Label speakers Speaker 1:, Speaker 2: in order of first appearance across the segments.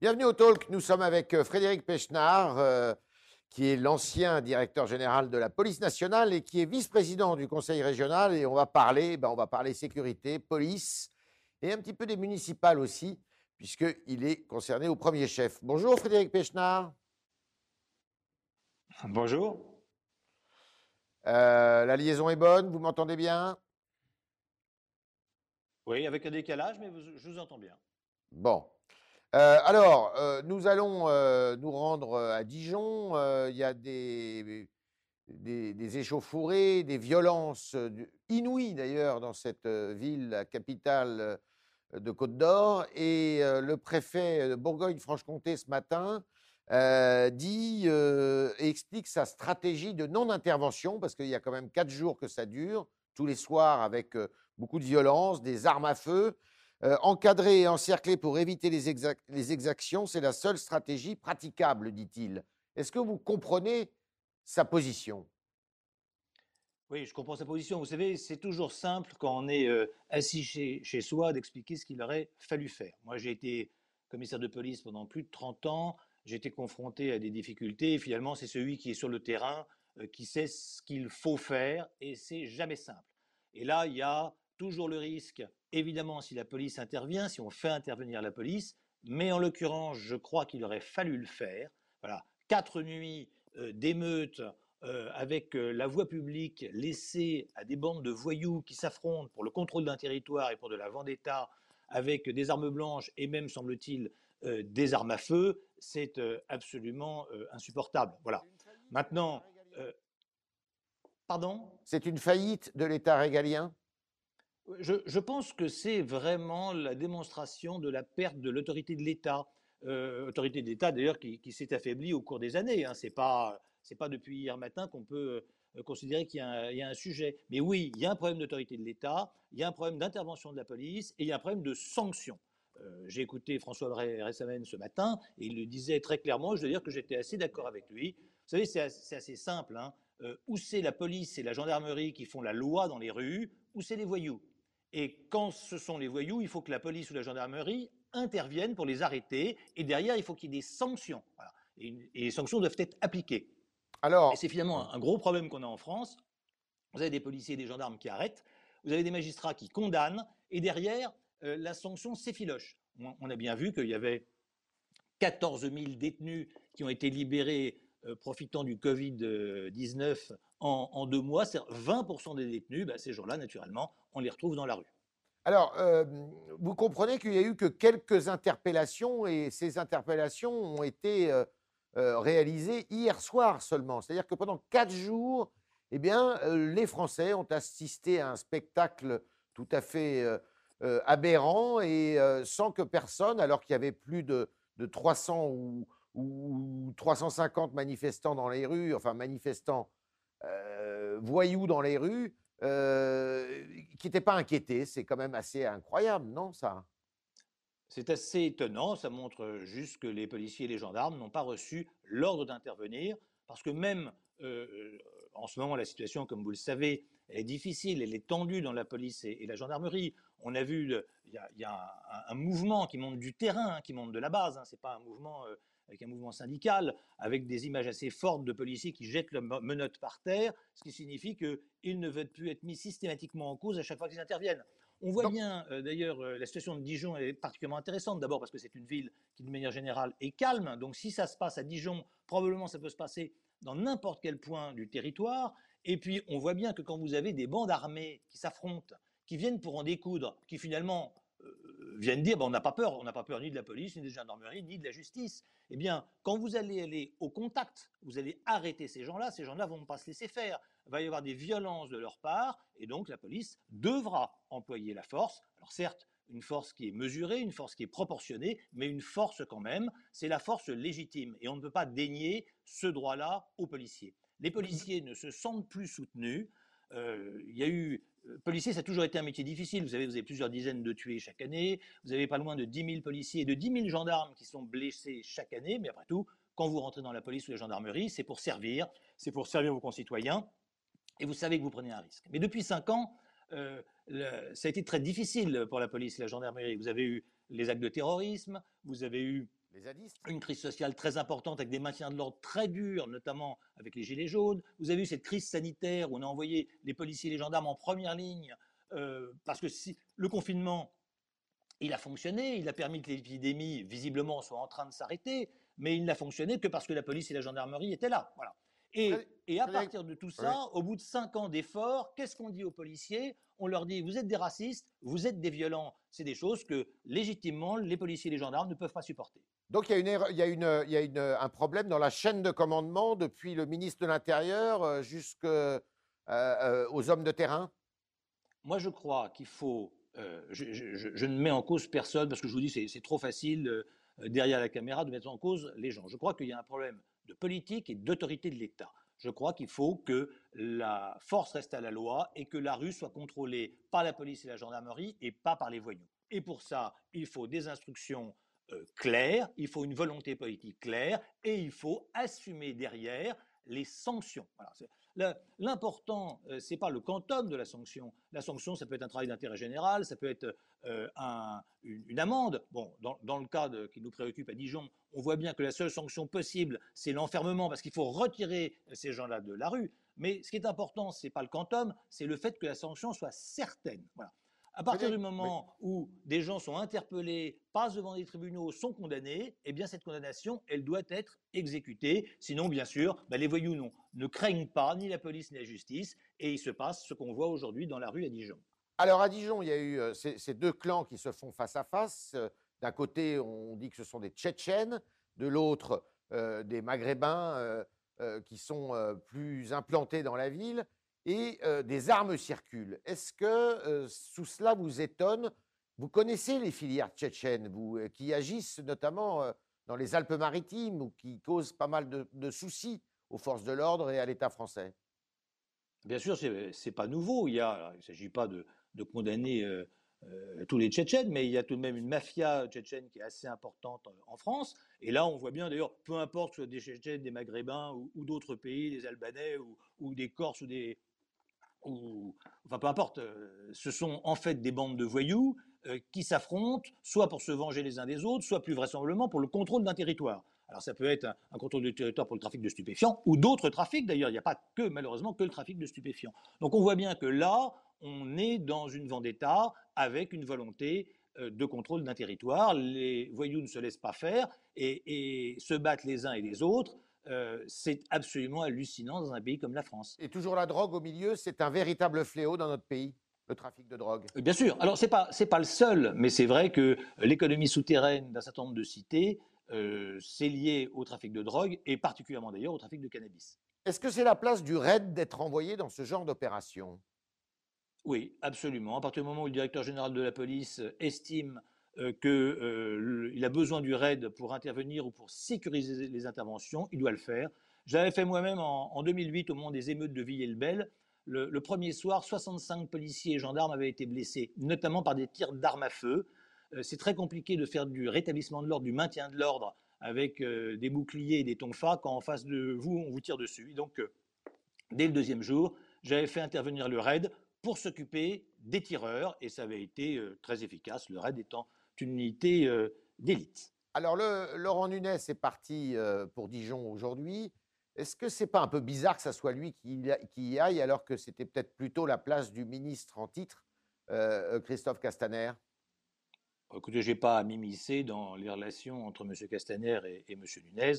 Speaker 1: Bienvenue au Talk. Nous sommes avec euh, Frédéric Pechnard, euh, qui est l'ancien directeur général de la police nationale et qui est vice-président du conseil régional. Et on va parler, ben, on va parler sécurité, police et un petit peu des municipales aussi, puisqu'il est concerné au premier chef. Bonjour Frédéric Pechnard.
Speaker 2: Bonjour.
Speaker 1: Euh, la liaison est bonne, vous m'entendez bien?
Speaker 2: Oui, avec un décalage, mais vous- je vous entends bien.
Speaker 1: Bon. Euh, alors, euh, nous allons euh, nous rendre à Dijon. Il y a des, des, échauffourées, des violences inouïes d'ailleurs dans cette ville, la capitale de Côte d'Or. Et le préfet de Bourgogne-Franche-Comté ce matin dit explique sa stratégie de non-intervention, parce qu'il y a quand même quatre jours que ça dure, tous les soirs avec beaucoup de violence, des armes à feu. Euh, encadrer et encercler pour éviter les, les exactions, c'est la seule stratégie praticable, dit-il. Est-ce que vous comprenez sa position?
Speaker 2: Oui, je comprends sa position. Vous savez, c'est toujours simple quand on est euh, assis chez, chez soi d'expliquer ce qu'il aurait fallu faire. Moi, j'ai été commissaire de police pendant plus de 30 ans. J'ai été confronté à des difficultés. Et finalement, c'est celui qui est sur le terrain euh, qui sait ce qu'il faut faire. Et c'est jamais simple. Et là, il y a toujours le risque, évidemment, si la police intervient, si on fait intervenir la police. Mais en l'occurrence, je crois qu'il aurait fallu le faire. Voilà, quatre nuits euh, d'émeutes euh, avec euh, la voie publique laissée à des bandes de voyous qui s'affrontent pour le contrôle d'un territoire et pour de la vendetta avec des armes blanches et même, semble-t-il, euh, des armes à feu, c'est euh, absolument euh, insupportable. Voilà. Maintenant, euh, pardon?
Speaker 1: C'est une faillite de l'État régalien?
Speaker 2: Je, pense que c'est vraiment la démonstration de la perte de l'autorité de l'État. Euh, autorité de l'État, d'ailleurs, qui, s'est affaiblie au cours des années. Hein. Ce n'est pas, depuis hier matin qu'on peut euh, considérer qu'il y, a un- sujet. Mais oui, il y a un problème d'autorité de l'État, il y a un problème d'intervention de la police et il y a un problème de sanction. Euh, J'ai écouté François Ressamen ce matin et il le disait très clairement. Je dois dire que j'étais assez d'accord avec lui. Vous savez, c'est assez, simple. Hein. Euh, où c'est la police et la gendarmerie qui font la loi dans les rues, ou c'est les voyous? Et quand ce sont les voyous, il faut que la police ou la gendarmerie interviennent pour les arrêter. Et derrière, il faut qu'il y ait des sanctions. Voilà. Et, une- et les sanctions doivent être appliquées.
Speaker 1: Alors,
Speaker 2: Et c'est finalement un, un gros problème qu'on a en France. Vous avez des policiers et des gendarmes qui arrêtent, vous avez des magistrats qui condamnent, et derrière, euh, la sanction s'effiloche. On, on a bien vu qu'il y avait 14 000 détenus qui ont été libérés euh, profitant du Covid-19 en, deux mois. C'est 20% des détenus, bah, ces jours-là, naturellement, on les retrouve dans la rue.
Speaker 1: alors euh, vous comprenez qu'il n'y a eu que quelques interpellations et ces interpellations ont été euh, euh, réalisées hier soir seulement. C'est-à-dire que pendant quatre jours, eh bien, les Français ont assisté à un spectacle tout à fait aberrant et sans que personne, alors qu'il y avait plus de, de 300 ou, ou 350 manifestants dans les rues, enfin manifestants euh, voyous dans les rues, euh, qui n'étaient pas inquiétés. C'est quand même assez incroyable, non, ça?
Speaker 2: C'est assez étonnant, ça montre juste que les policiers et les gendarmes n'ont pas reçu l'ordre d'intervenir, parce que même euh, en ce moment, la situation, comme vous le savez, est difficile, elle est tendue dans la police et, la gendarmerie. On a vu, il y a, un, mouvement qui monte du terrain, hein, qui monte de la base, hein, c'est pas un mouvement avec un mouvement syndical, avec des images assez fortes de policiers qui jettent le mo- menottes par terre, ce qui signifie qu'ils ne veulent plus être mis systématiquement en cause à chaque fois qu'ils interviennent. On voit bien, euh, d'ailleurs, euh, la situation de Dijon est particulièrement intéressante. D'abord parce que c'est une ville qui, de manière générale, est calme. Donc, si ça se passe à Dijon, probablement ça peut se passer dans n'importe quel point du territoire. Et puis, on voit bien que quand vous avez des bandes armées qui s'affrontent, qui viennent pour en découdre, qui finalement viennent dire, ben, on n'a pas peur, on n'a pas peur ni de la police, ni de la gendarmerie, ni de la justice. Eh bien, quand vous allez aller au contact, vous allez arrêter ces gens-là, ces gens-là vont pas se laisser faire. Il va y avoir des violences de leur part, et donc la police devra employer la force. Alors certes, une force qui est mesurée, une force qui est proportionnée, mais une force quand même, c'est la force légitime. Et on ne peut pas dénier ce droit-là aux policiers. Les policiers ne se sentent plus soutenus. Euh, il y a eu. Policier, ça a toujours été un métier difficile. Vous savez, vous avez plusieurs dizaines de tués chaque année. Vous avez pas loin de 10 000 policiers et de 10 000 gendarmes qui sont blessés chaque année. Mais après tout, quand vous rentrez dans la police ou la gendarmerie, c'est pour servir, c'est pour servir vos concitoyens. Et vous savez que vous prenez un risque. Mais depuis cinq ans, euh, ça a été très difficile pour la police et la gendarmerie. Vous avez eu les actes de terrorisme, vous avez eu
Speaker 1: Les zadistes
Speaker 2: une crise sociale très importante avec des maintiens de l'ordre très durs, notamment avec les Gilets jaunes. Vous avez eu cette crise sanitaire où on a envoyé les policiers et les gendarmes en première ligne euh, parce que si, le confinement, il a fonctionné, il a permis que l'épidémie, visiblement, soit en train de s'arrêter, mais il n'a fonctionné que parce que la police et la gendarmerie étaient là. Voilà. Et, et à partir de tout ça, au bout de cinq ans d'efforts, qu'est-ce qu'on dit aux policiers? On leur dit vous êtes des racistes, vous êtes des violents. C'est des choses que légitimement les policiers et les gendarmes ne peuvent pas supporter.
Speaker 1: Donc il y a, un problème dans la chaîne de commandement depuis le ministre de l'Intérieur euh, jusqu'aux euh, euh, hommes de terrain?
Speaker 2: Moi je crois qu'il faut. Je, ne mets en cause personne parce que je vous dis c'est trop facile derrière la caméra de mettre en cause les gens. Je crois qu'il y a un problème de politique et d'autorité de l'État. Je crois qu'il faut que la force reste à la loi et que la rue soit contrôlée par la police et la gendarmerie et pas par les voyous. Et pour ça, il faut des instructions euh, claires, il faut une volonté politique claire et il faut assumer derrière les sanctions. L'important, euh, ce n'est pas le quantum de la sanction. La sanction, ça peut être un travail d'intérêt général, ça peut être euh, un, une, amende. Bon, dans, le cas qui nous préoccupe à Dijon, on voit bien que la seule sanction possible, c'est l'enfermement, parce qu'il faut retirer ces gens-là de la rue. Mais ce qui est important, ce n'est pas le quantum, c'est le fait que la sanction soit certaine. Voilà. À partir du moment où des gens sont interpellés, passent devant des tribunaux, sont condamnés, eh bien cette condamnation, elle doit être exécutée. Sinon, bien sûr, bah, les voyous non, ne craignent pas ni la police ni la justice, et il se passe ce qu'on voit aujourd'hui dans la rue à Dijon.
Speaker 1: Alors à Dijon, il y a eu euh, ces, ces, deux clans qui se font face à face. Euh, d'un côté, on dit que ce sont des Tchétchènes, de l'autre, euh, des Maghrébins qui sont plus implantés dans la ville et euh, des armes circulent. Est-ce que euh, sous cela vous étonne Vous connaissez les filières tchétchènes, euh, qui agissent notamment dans les Alpes-Maritimes ou qui causent pas mal de, soucis aux forces de l'ordre et à l'État français?
Speaker 2: Bien sûr, ce n'est pas nouveau. Il ne s'agit pas de, condamner euh, euh, tous les Tchétchènes, mais il y a tout de même une mafia tchétchène qui est assez importante en France. Et là, on voit bien, d'ailleurs, peu importe que ce soit des Tchétchènes, des Maghrébins ou, d'autres pays, des Albanais ou, des Corses ou des, ou, enfin peu importe, euh, ce sont en fait des bandes de voyous euh, qui s'affrontent, soit pour se venger les uns des autres, soit plus vraisemblablement pour le contrôle d'un territoire. Alors ça peut être un, contrôle du territoire pour le trafic de stupéfiants, ou d'autres trafics d'ailleurs, il n'y a pas que malheureusement que le trafic de stupéfiants. Donc on voit bien que là, on est dans une vendetta avec une volonté euh, de contrôle d'un territoire. Les voyous ne se laissent pas faire et se battent les uns et les autres. Euh, c'est absolument hallucinant dans un pays comme la France.
Speaker 1: Et toujours la drogue au milieu, c'est un véritable fléau dans notre pays le trafic de drogue
Speaker 2: Bien sûr. Alors, ce n'est pas, pas le seul, mais c'est vrai que l'économie souterraine d'un certain nombre de cités, euh, c'est lié au trafic de drogue, et particulièrement d'ailleurs au trafic de cannabis.
Speaker 1: Est-ce que c'est la place du RAID d'être envoyé dans ce genre d'opération?
Speaker 2: Oui, absolument. À partir du moment où le directeur général de la police estime euh, qu'il euh, a besoin du RAID pour intervenir ou pour sécuriser les interventions, il doit le faire. J'avais fait moi-même en, en, 2008, au moment des émeutes de Villiers-le-Bel, le, premier soir, 65 policiers et gendarmes avaient été blessés, notamment par des tirs d'armes à feu. Euh, c'est très compliqué de faire du rétablissement de l'ordre, du maintien de l'ordre avec euh, des boucliers et des tonfas quand en face de vous, on vous tire dessus. donc, euh, dès le deuxième jour, j'avais fait intervenir le RAID pour s'occuper des tireurs et ça avait été euh, très efficace, le RAID étant une unité euh, d'élite.
Speaker 1: Alors, le, Laurent Nunez est parti euh, pour Dijon aujourd'hui. Est-ce que c'est pas un peu bizarre que ça soit lui qui, qui y aille alors que c'était peut-être plutôt la place du ministre en titre, euh, Christophe Castaner?
Speaker 2: Écoutez, je n'ai pas à m'immiscer dans les relations entre M. Castaner et, et M. Nunez.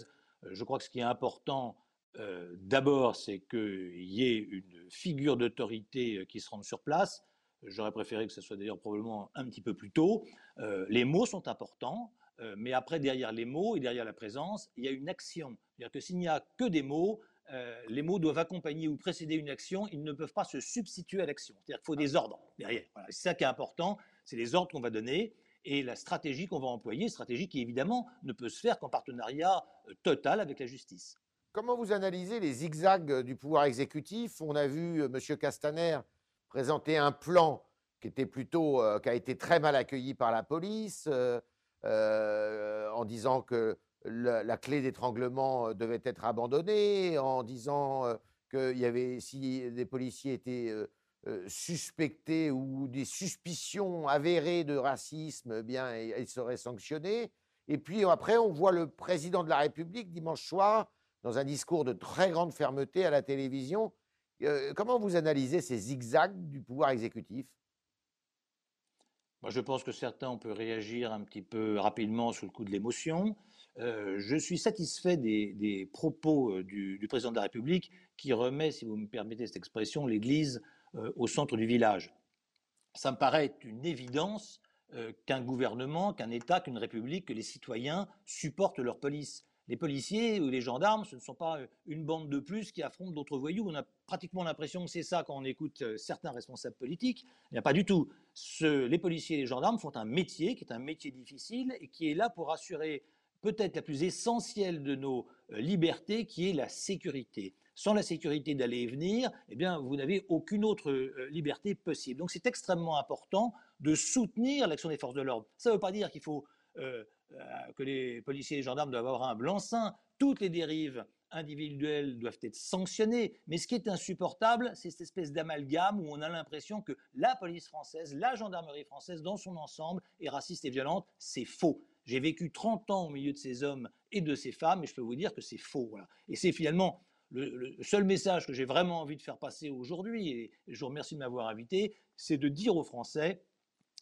Speaker 2: Je crois que ce qui est important, euh, d'abord, c'est qu'il y ait une figure d'autorité qui se rende sur place. J'aurais préféré que ce soit d'ailleurs probablement un petit peu plus tôt. Euh, les mots sont importants, euh, mais après, derrière les mots et derrière la présence, il y a une action. C'est-à-dire que s'il n'y a que des mots, euh, les mots doivent accompagner ou précéder une action, ils ne peuvent pas se substituer à l'action. C'est-à-dire qu'il faut des ordres derrière. C'est ça qui est important, c'est les ordres qu'on va donner et la stratégie qu'on va employer, stratégie qui évidemment ne peut se faire qu'en partenariat total avec la justice.
Speaker 1: Comment vous analysez les zigzags du pouvoir exécutif? On a vu M. Castaner présenter un plan qui était plutôt, euh, qui a été très mal accueilli par la police, euh, euh, en disant que la, la clé d'étranglement devait être abandonnée, en disant qu'il y avait, si des policiers étaient suspectés ou des suspicions avérées de racisme, eh bien, ils seraient sanctionnés. Et puis après, on voit le président de la République dimanche soir dans un discours de très grande fermeté à la télévision. Euh, comment vous analysez ces zigzags du pouvoir exécutif?
Speaker 2: Moi, je pense que certains, on peut réagir un petit peu rapidement sous le coup de l'émotion. Euh, je suis satisfait des, propos euh, du, président de la République qui remet, si vous me permettez cette expression, l'Église au centre du village. Ça me paraît une évidence qu'un gouvernement, qu'un État, qu'une République, que les citoyens supportent leur police les policiers ou les gendarmes, ce ne sont pas euh, une bande de plus qui affrontent d'autres voyous. On a pratiquement l'impression que c'est ça quand on écoute euh, certains responsables politiques. Il n'y a pas du tout. les policiers et les gendarmes font un métier qui est un métier difficile et qui est là pour assurer peut-être la plus essentielle de nos euh, libertés, qui est la sécurité. Sans la sécurité d'aller et venir, eh bien, vous n'avez aucune autre liberté possible. Donc c'est extrêmement important de soutenir l'action des forces de l'ordre. Ça ne veut pas dire qu'il faut euh, que les policiers et les gendarmes doivent avoir un blanc-seing. Toutes les dérives individuelles doivent être sanctionnées. Mais ce qui est insupportable, c'est cette espèce d'amalgame où on a l'impression que la police française, la gendarmerie française dans son ensemble est raciste et violente. C'est faux. J'ai vécu 30 ans au milieu de ces hommes et de ces femmes et je peux vous dire que c'est faux. Et c'est finalement le, seul message que j'ai vraiment envie de faire passer aujourd'hui, et je vous remercie de m'avoir invité, c'est de dire aux Français,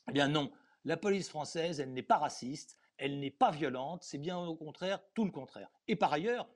Speaker 2: eh bien non, la police française, elle n'est pas raciste, elle n'est pas violente, c'est bien au contraire tout le contraire. Et par ailleurs,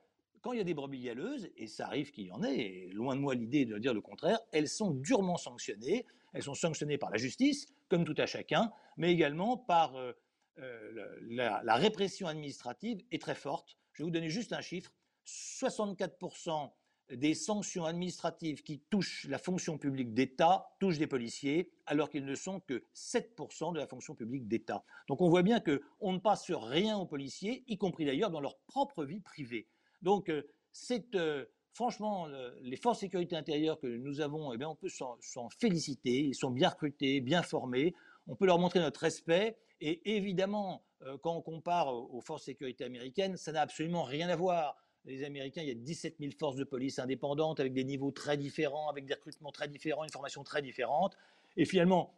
Speaker 2: quand il y a des brebis galeuses, et ça arrive qu'il y en ait, loin de moi l'idée de dire le contraire, elles sont durement sanctionnées. Elles sont sanctionnées par la justice, comme tout à chacun, mais également par euh, euh, la, la, répression administrative est très forte. Je vais vous donner juste un chiffre. 64% des sanctions administratives qui touchent la fonction publique d'État touchent des policiers, alors qu'ils ne sont que 7% de la fonction publique d'État. Donc on voit bien qu'on ne passe rien aux policiers, y compris d'ailleurs dans leur propre vie privée. Donc euh, c'est euh, franchement les forces de sécurité intérieure que nous avons, eh bien, on peut s'en féliciter. Ils sont bien recrutés, bien formés. On peut leur montrer notre respect. Et évidemment, euh, quand on compare aux forces de sécurité américaines, ça n'a absolument rien à voir les Américains, il y a 17 000 forces de police indépendantes avec des niveaux très différents, avec des recrutements très différents, une formation très différente. Et finalement,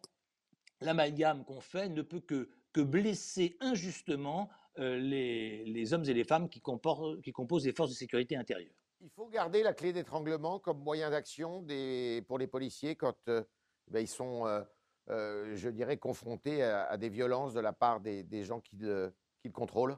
Speaker 2: l'amalgame qu'on fait ne peut que, que blesser injustement euh, les, hommes et les femmes qui, qui composent les forces de sécurité intérieure.
Speaker 1: Il faut garder la clé d'étranglement comme moyen d'action pour les policiers quand euh, ben, ils sont, euh, je dirais, confrontés à, des violences de la part des, gens qui le contrôlent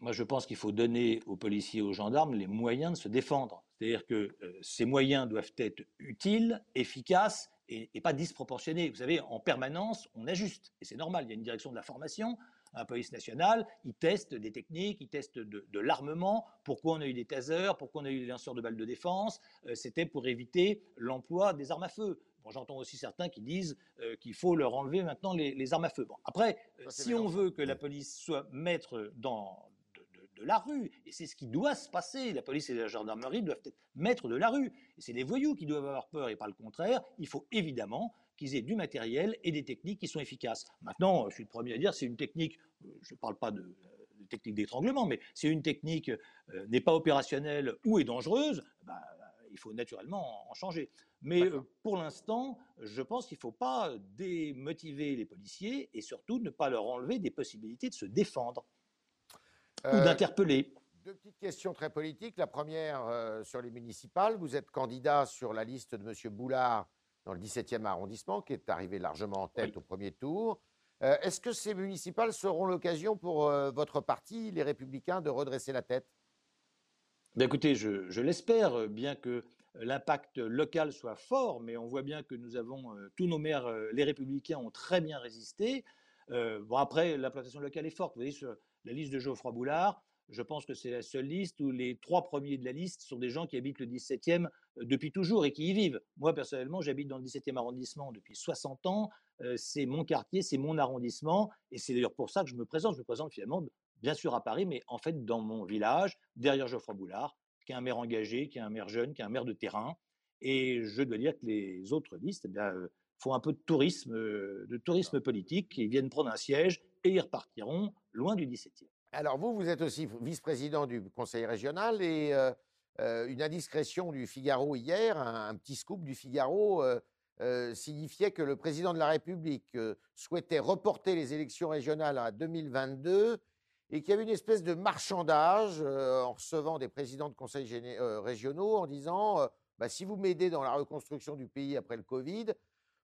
Speaker 2: moi, je pense qu'il faut donner aux policiers et aux gendarmes les moyens de se défendre. C'est-à-dire que euh, ces moyens doivent être utiles, efficaces et, pas disproportionnés. Vous savez, en permanence, on ajuste. Et c'est normal, il y a une direction de la formation, un police national, ils testent des techniques, ils testent de, l'armement. Pourquoi on a eu des tasers? Pourquoi on a eu des lanceurs de balles de défense? Euh, C'était pour éviter l'emploi des armes à feu. Bon, J'entends aussi certains qui disent euh, qu'il faut leur enlever maintenant les, armes à feu. Bon, après, si on veut que la police soit maître dans, de la rue. Et c'est ce qui doit se passer. La police et la gendarmerie doivent être maîtres de la rue. Et c'est les voyous qui doivent avoir peur et pas le contraire. Il faut évidemment qu'ils aient du matériel et des techniques qui sont efficaces. Maintenant, je suis le premier à dire, c'est une technique, euh, je ne parle pas de, technique d'étranglement, mais si une technique euh, n'est pas opérationnelle ou est dangereuse, bah, il faut naturellement en changer. Mais euh, pour l'instant, je pense qu'il ne faut pas démotiver les policiers et surtout ne pas leur enlever des possibilités de se défendre ou euh, d'interpeller.
Speaker 1: Deux petites questions très politiques. La première euh, sur les municipales. Vous êtes candidat sur la liste de M. Boulard dans le 17e arrondissement, qui est arrivé largement en tête au premier tour. Euh, est-ce que ces municipales seront l'occasion pour votre parti, les Républicains, de redresser la tête?
Speaker 2: Ben Écoutez, je, je l'espère, bien que l'impact local soit fort, mais on voit bien que nous avons, tous nos maires, les Républicains, ont très bien résisté. bon, après, l'implantation locale est forte. Vous voyez, sur, la liste de Geoffroy Boulard, je pense que c'est la seule liste où les trois premiers de la liste sont des gens qui habitent le 17e euh, depuis toujours et qui y vivent. Moi, personnellement, j'habite dans le 17e arrondissement depuis 60 ans. Euh, c'est mon quartier, c'est mon arrondissement. Et c'est d'ailleurs pour ça que je me présente. Je me présente finalement, bien sûr, à Paris, mais en fait, dans mon village, derrière Geoffroy Boulard, qui est un maire engagé, qui est un maire jeune, qui est un maire de terrain. Et je dois dire que les autres listes eh euh, font un peu de tourisme, de tourisme politique. Ils viennent prendre un siège et ils repartiront loin du 17e.
Speaker 1: Alors vous, vous êtes aussi vice-président du conseil régional et euh, euh, une indiscrétion du Figaro hier, un, petit scoop du Figaro, euh, signifiait que le président de la République souhaitait reporter les élections régionales à 2022 et qu'il y avait une espèce de marchandage en recevant des présidents de conseils régionaux en disant bah, si vous m'aidez dans la reconstruction du pays après le Covid,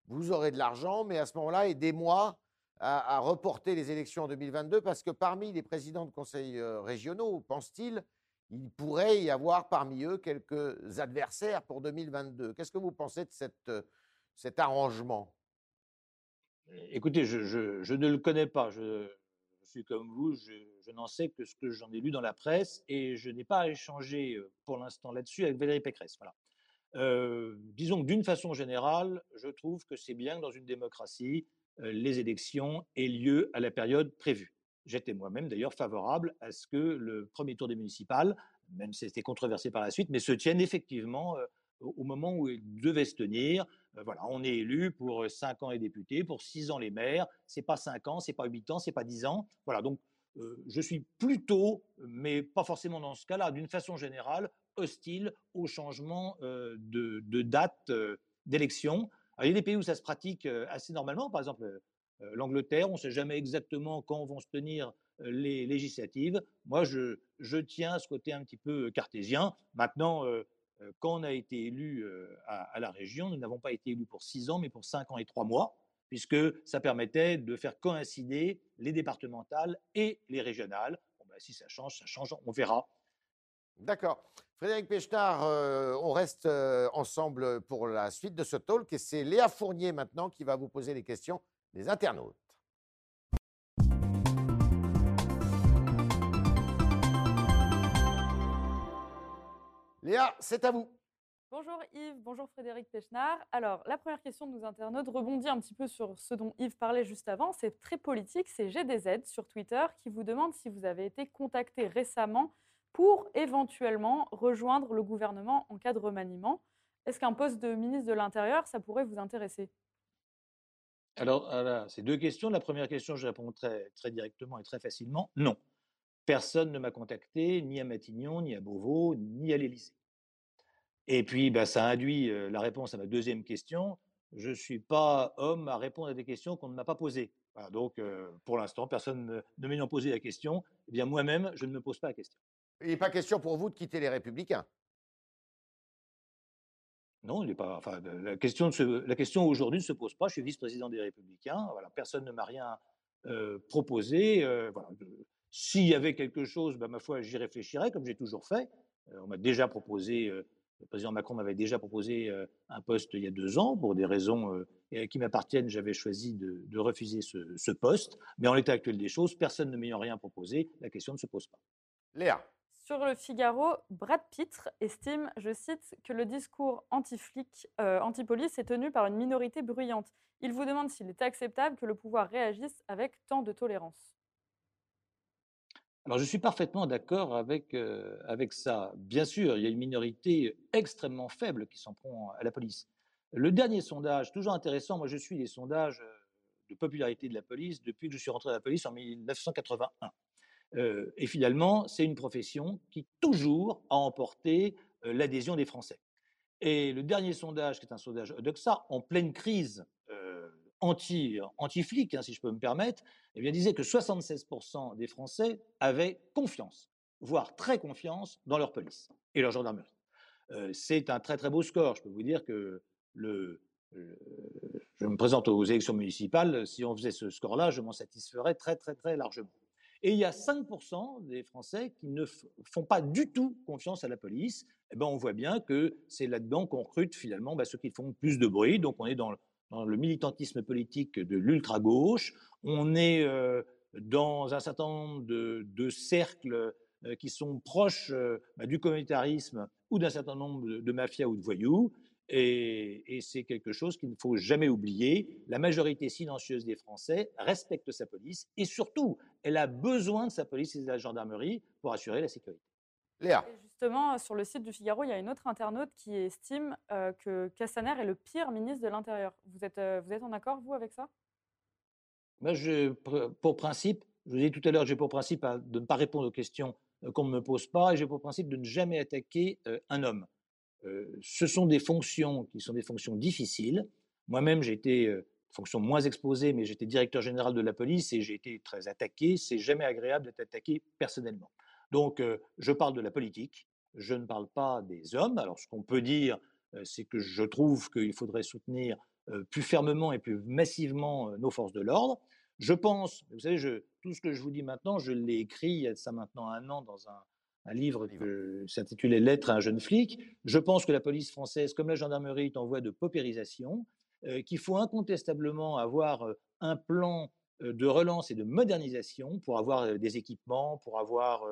Speaker 1: vous aurez de l'argent, mais à ce moment-là, aidez-moi à, reporter les élections en 2022 parce que parmi les présidents de conseils régionaux, pense-t-il, il pourrait y avoir parmi eux quelques adversaires pour 2022. Qu'est-ce que vous pensez de cette, cet arrangement?
Speaker 2: Écoutez, je, ne le connais pas. Je, suis comme vous, je, n'en sais que ce que j'en ai lu dans la presse et je n'ai pas échangé pour l'instant là-dessus avec Valérie Pécresse. Voilà. disons que d'une façon générale, je trouve que c'est bien que dans une démocratie, les élections aient lieu à la période prévue. J'étais moi-même d'ailleurs favorable à ce que le premier tour des municipales, même si c'était controversé par la suite, mais se tienne effectivement au moment où il devait se tenir. voilà, on est élu pour 5 ans les députés, pour 6 ans les maires. C'est pas 5 ans, c'est pas 8 ans, c'est pas 10 ans. Voilà, donc je suis plutôt, mais pas forcément dans ce cas-là, d'une façon générale, hostile au changement de, date d'élection. Il y a des pays où ça se pratique assez normalement, par exemple l'Angleterre, on ne sait jamais exactement quand vont se tenir les législatives. Moi, je, tiens à ce côté un petit peu cartésien. Maintenant, quand on a été élu à, la région, nous n'avons pas été élus pour six ans, mais pour cinq ans et trois mois, puisque ça permettait de faire coïncider les départementales et les régionales. Ben, si ça change, ça change, on verra.
Speaker 1: D'accord. Frédéric Pechnard, on reste ensemble pour la suite de ce talk et c'est Léa Fournier maintenant qui va vous poser les questions des internautes. Léa, c'est à vous.
Speaker 3: Bonjour Yves, bonjour Frédéric Pechnard. Alors, la première question de nos internautes rebondit un petit peu sur ce dont Yves parlait juste avant. C'est très politique, c'est GDZ sur Twitter qui vous demande si vous avez été contacté récemment pour éventuellement rejoindre le gouvernement en cas de remaniement. Est-ce qu'un poste de ministre de l'Intérieur, ça pourrait vous intéresser?
Speaker 2: Alors, c'est deux questions. La première question, je réponds très, directement et très facilement. Non. Personne ne m'a contacté, ni à Matignon, ni à Beauvau, ni à l'Élysée. Et puis, bah, ça induit la réponse à ma deuxième question. Je ne suis pas homme à répondre à des questions qu'on ne m'a pas posées. donc, pour l'instant, personne ne m'ayant posé la question, eh bien moi-même, je ne me pose pas la question.
Speaker 1: Il n'est pas question pour vous de quitter les Républicains.
Speaker 2: Non, il n'est pas. Enfin, la question, la question aujourd'hui ne se pose pas. Je suis vice-président des Républicains. Voilà, personne ne m'a rien proposé. voilà. S'il y avait quelque chose, ben, ma foi, j'y réfléchirais, comme j'ai toujours fait. on m'a déjà proposé, le président Macron m'avait déjà proposé un poste il y a deux ans. Pour des raisons qui m'appartiennent, j'avais choisi de, de refuser ce, ce, poste. Mais en l'état actuel des choses, personne ne m'ayant rien proposé, la question ne se pose pas.
Speaker 1: Léa.
Speaker 3: Sur le Figaro, Brad Pitt estime, je cite, que le discours euh, anti-police est tenu par une minorité bruyante. Il vous demande s'il est acceptable que le pouvoir réagisse avec tant de tolérance.
Speaker 2: Alors je suis parfaitement d'accord avec, euh, avec ça. Bien sûr, il y a une minorité extrêmement faible qui s'en prend à la police. Le dernier sondage, toujours intéressant, moi je suis les sondages de popularité de la police depuis que je suis rentré à la police en 1981 et finalement, c'est une profession qui toujours a emporté l'adhésion des Français. Et le dernier sondage, qui est un sondage Odoxa, en pleine crise anti, anti-flic, hein, si je peux me permettre, eh disait que 76% des Français avaient confiance, voire très confiance, dans leur police et leur gendarmerie. c'est un très très beau score. Je peux vous dire que je me présente aux élections municipales. Si on faisait ce score-là, je m'en satisferais très très très largement. Et il y a 5% des Français qui ne font pas du tout confiance à la police. Eh ben, on voit bien que c'est là-dedans qu'on recrute finalement bah, ceux qui font plus de bruit. Donc on est dans le, militantisme politique de l'ultra-gauche. On est euh, dans un certain nombre de, cercles euh, qui sont proches euh, bah, du communautarisme ou d'un certain nombre de mafias ou de voyous. Et, c'est quelque chose qu'il ne faut jamais oublier. La majorité silencieuse des Français respecte sa police et surtout, elle a besoin de sa police et de la gendarmerie pour assurer la sécurité.
Speaker 1: Léa.
Speaker 3: justement, sur le site du Figaro, il y a une autre internaute qui estime euh, que Castaner est le pire ministre de l'Intérieur. Vous êtes, euh, vous êtes en accord, vous, avec ça?
Speaker 2: Moi, je, pour principe, je vous ai dit tout à l'heure, j'ai pour principe de ne pas répondre aux questions euh, qu'on ne me pose pas et j'ai pour principe de ne jamais attaquer un homme ce sont des fonctions qui sont des fonctions difficiles. Moi-même, j'ai été fonction moins exposée, mais j'étais directeur général de la police et j'ai été très attaqué. C'est jamais agréable d'être attaqué personnellement. Donc, je parle de la politique, je ne parle pas des hommes. Alors, ce qu'on peut dire, c'est que je trouve qu'il faudrait soutenir plus fermement et plus massivement nos forces de l'ordre. Je pense, vous savez, tout ce que je vous dis maintenant, je l'ai écrit il y a ça maintenant un an dans un, un livre qui s'intitulait Lettre à un jeune flic. Je pense que la police française, comme la gendarmerie, est en voie de paupérisation, qu'il faut incontestablement avoir un plan de relance et de modernisation pour avoir des équipements, pour avoir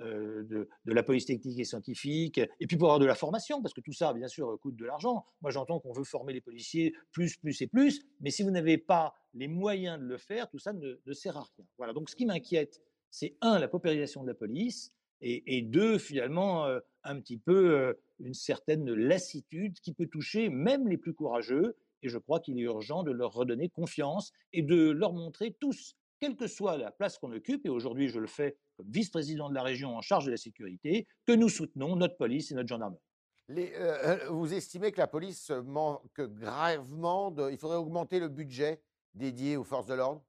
Speaker 2: euh, de, la police technique et scientifique, et puis pour avoir de la formation, parce que tout ça, bien sûr, coûte de l'argent. Moi, j'entends qu'on veut former les policiers plus, plus et plus, mais si vous n'avez pas les moyens de le faire, tout ça ne, sert à rien. Voilà. Donc, ce qui m'inquiète, c'est un, la paupérisation de la police, et, deux, finalement, euh, un petit peu euh, une certaine lassitude qui peut toucher même les plus courageux. Et je crois qu'il est urgent de leur redonner confiance et de leur montrer tous quelle que soit la place qu'on occupe, et aujourd'hui je le fais comme vice-président de la région en charge de la sécurité, que nous soutenons notre police et notre gendarmerie.
Speaker 1: Les, euh, euh, vous estimez que la police manque gravement de, Il faudrait augmenter le budget dédié aux forces de l'ordre?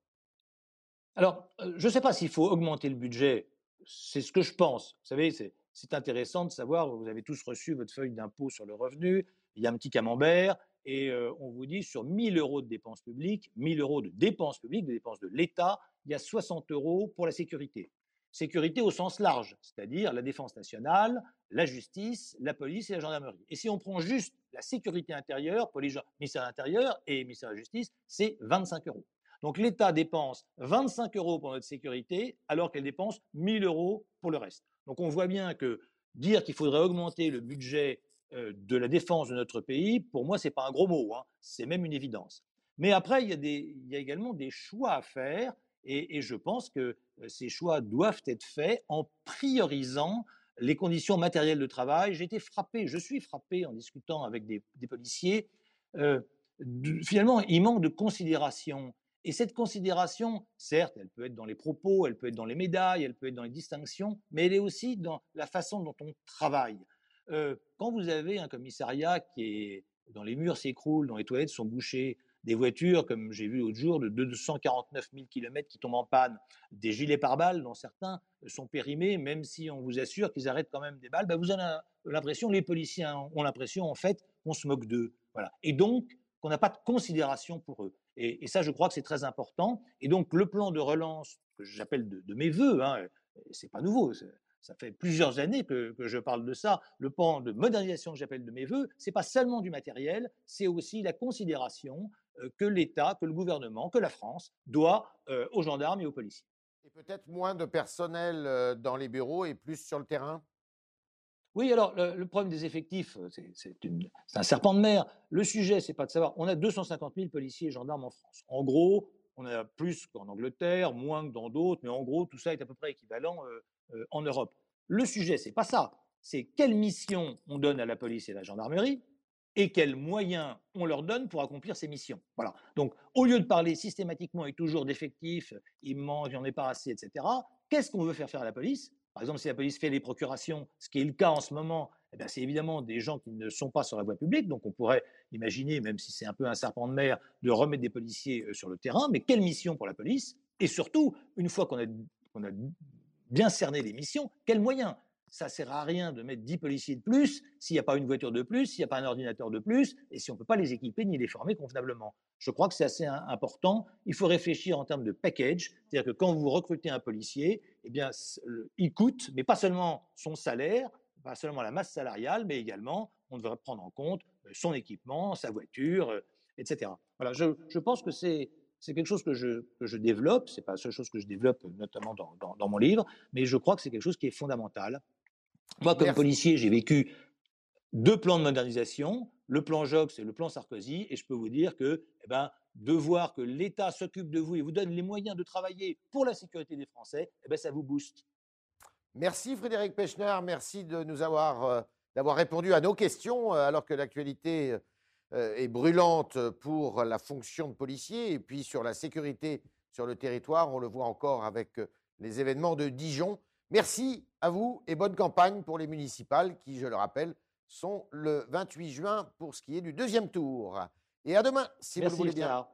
Speaker 2: Alors, euh, je ne sais pas s'il faut augmenter le budget, c'est ce que je pense. Vous savez, c'est intéressant de savoir, vous avez tous reçu votre feuille d'impôt sur le revenu, il y a un petit camembert, et on vous dit sur 1000 euros de dépenses publiques, 1000 euros de dépenses publiques, de dépenses de l'État, il y a 60 euros pour la sécurité. Sécurité au sens large, c'est-à-dire la défense nationale, la justice, la police et la gendarmerie. Et si on prend juste la sécurité intérieure, les ministère de l'Intérieur et ministère de la Justice, c'est 25 euros. Donc l'État dépense 25 euros pour notre sécurité, alors qu'elle dépense 1000 euros pour le reste. Donc on voit bien que dire qu'il faudrait augmenter le budget euh, de la défense de notre pays, pour moi, ce n'est pas un gros mot, hein, c'est même une évidence. Mais après, il y, a également des choix à faire, et, je pense que euh, ces choix doivent être faits en priorisant les conditions matérielles de travail. J'ai été frappé, je suis frappé en discutant avec des, policiers. Euh, finalement, il manque de considération. Et cette considération, certes, elle peut être dans les propos, elle peut être dans les médailles, elle peut être dans les distinctions, mais elle est aussi dans la façon dont on travaille quand vous avez un commissariat qui est dont les murs s'écroulent, dont les toilettes sont bouchées, des voitures, comme j'ai vu l'autre jour, de 249 000 km qui tombent en panne, des gilets pare-balles dont certains sont périmés, même si on vous assure qu'ils arrêtent quand même des balles, bah, vous avez l'impression, les policiers ont l'impression en fait qu'on se moque d'eux. Voilà. Et donc qu'on n'a pas de considération pour eux. Et, ça, je crois que c'est très important. Et donc le plan de relance, que j'appelle de, mes voeux, hein, c'est pas nouveau, ça fait plusieurs années que, je parle de ça. Le plan de modernisation que j'appelle de mes voeux, c'est pas seulement du matériel, c'est aussi la considération euh, que l'État, que le gouvernement, que la France doit euh, aux gendarmes et aux policiers.
Speaker 1: Et peut-être moins de personnel euh, dans les bureaux et plus sur le terrain?
Speaker 2: Oui, alors le, problème des effectifs, c'est un serpent de mer. Le sujet, c'est pas de savoir. On a 250 000 policiers et gendarmes en France. En gros, on a plus qu'en Angleterre, moins que dans d'autres, mais en gros, tout ça est à peu près équivalent euh, en Europe. Le sujet, c'est pas ça. C'est quelle mission on donne à la police et à la gendarmerie et quels moyens on leur donne pour accomplir ces missions. Voilà. Donc, au lieu de parler systématiquement et toujours d'effectifs, il manque, il n'y en est pas assez, etc., qu'est-ce qu'on veut faire faire à la police? Par exemple, si la police fait les procurations, ce qui est le cas en ce moment, eh c'est évidemment des gens qui ne sont pas sur la voie publique, donc on pourrait imaginer, même si c'est un peu un serpent de mer, de remettre des policiers euh, sur le terrain, mais quelle mission pour la police? Et surtout, une fois qu'on a, a bien cerner les missions, quels moyens? Ça sert à rien de mettre 10 policiers de plus s'il n'y a pas une voiture de plus, s'il n'y a pas un ordinateur de plus, et si on ne peut pas les équiper ni les former convenablement. Je crois que c'est assez important. Il faut réfléchir en termes de package, c'est-à-dire que quand vous recrutez un policier, eh bien, il coûte, mais pas seulement son salaire, pas seulement la masse salariale, mais également, on devrait prendre en compte euh, son équipement, sa voiture, euh, etc. Voilà, je, pense que c'est quelque chose que je, que je développe, c'est pas la seule chose que je développe notamment dans, dans, mon livre, mais je crois que c'est quelque chose qui est fondamental. Moi, comme policier, j'ai vécu deux plans de modernisation, le plan Jox et le plan Sarkozy, et je peux vous dire que eh ben, de voir que l'État s'occupe de vous et vous donne les moyens de travailler pour la sécurité des Français, eh ben, ça vous booste.
Speaker 1: Merci Frédéric Pechner, merci de nous avoir, euh, d'avoir répondu à nos questions euh, alors que l'actualité euh, est brûlante pour la fonction de policier et puis sur la sécurité sur le territoire. On le voit encore avec les événements de Dijon. Merci à vous et bonne campagne pour les municipales qui, je le rappelle, sont le 28 juin pour ce qui est du deuxième tour. Et à demain, si vous le voulez bien.